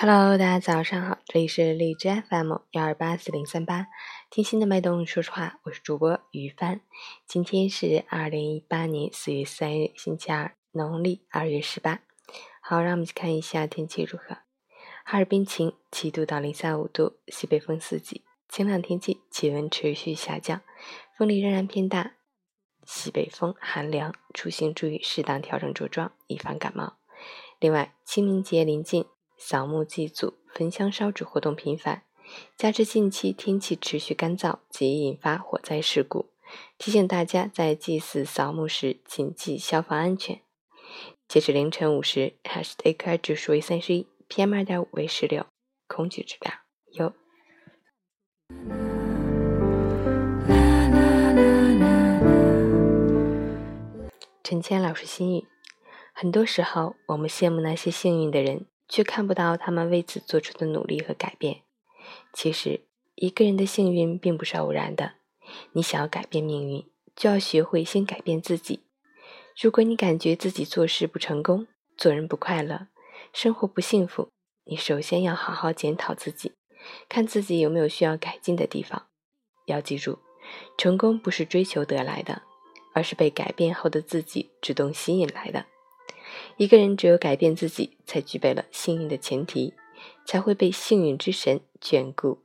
Hello，大家早上好，这里是荔枝 FM 幺二八四零三八，听心的脉动说实话，我是主播于帆。今天是二零一八年四月三日，星期二，农历二月十八。好，让我们去看一下天气如何。哈尔滨晴，七度到零下五度，西北风四级，晴朗天气，气温持续下降，风力仍然偏大，西北风寒凉，出行注意适当调整着装，以防感冒。另外，清明节临近。扫墓祭祖、焚香烧纸活动频繁，加之近期天气持续干燥，极易引发火灾事故。提醒大家在祭祀扫墓时谨记消防安全。截止凌晨五时，AQI 指数为三十一，PM 二点五为十六，空气质量优。陈谦老师心语：很多时候，我们羡慕那些幸运的人。却看不到他们为此做出的努力和改变。其实，一个人的幸运并不是偶然的。你想要改变命运，就要学会先改变自己。如果你感觉自己做事不成功、做人不快乐、生活不幸福，你首先要好好检讨自己，看自己有没有需要改进的地方。要记住，成功不是追求得来的，而是被改变后的自己主动吸引来的。一个人只有改变自己，才具备了幸运的前提，才会被幸运之神眷顾。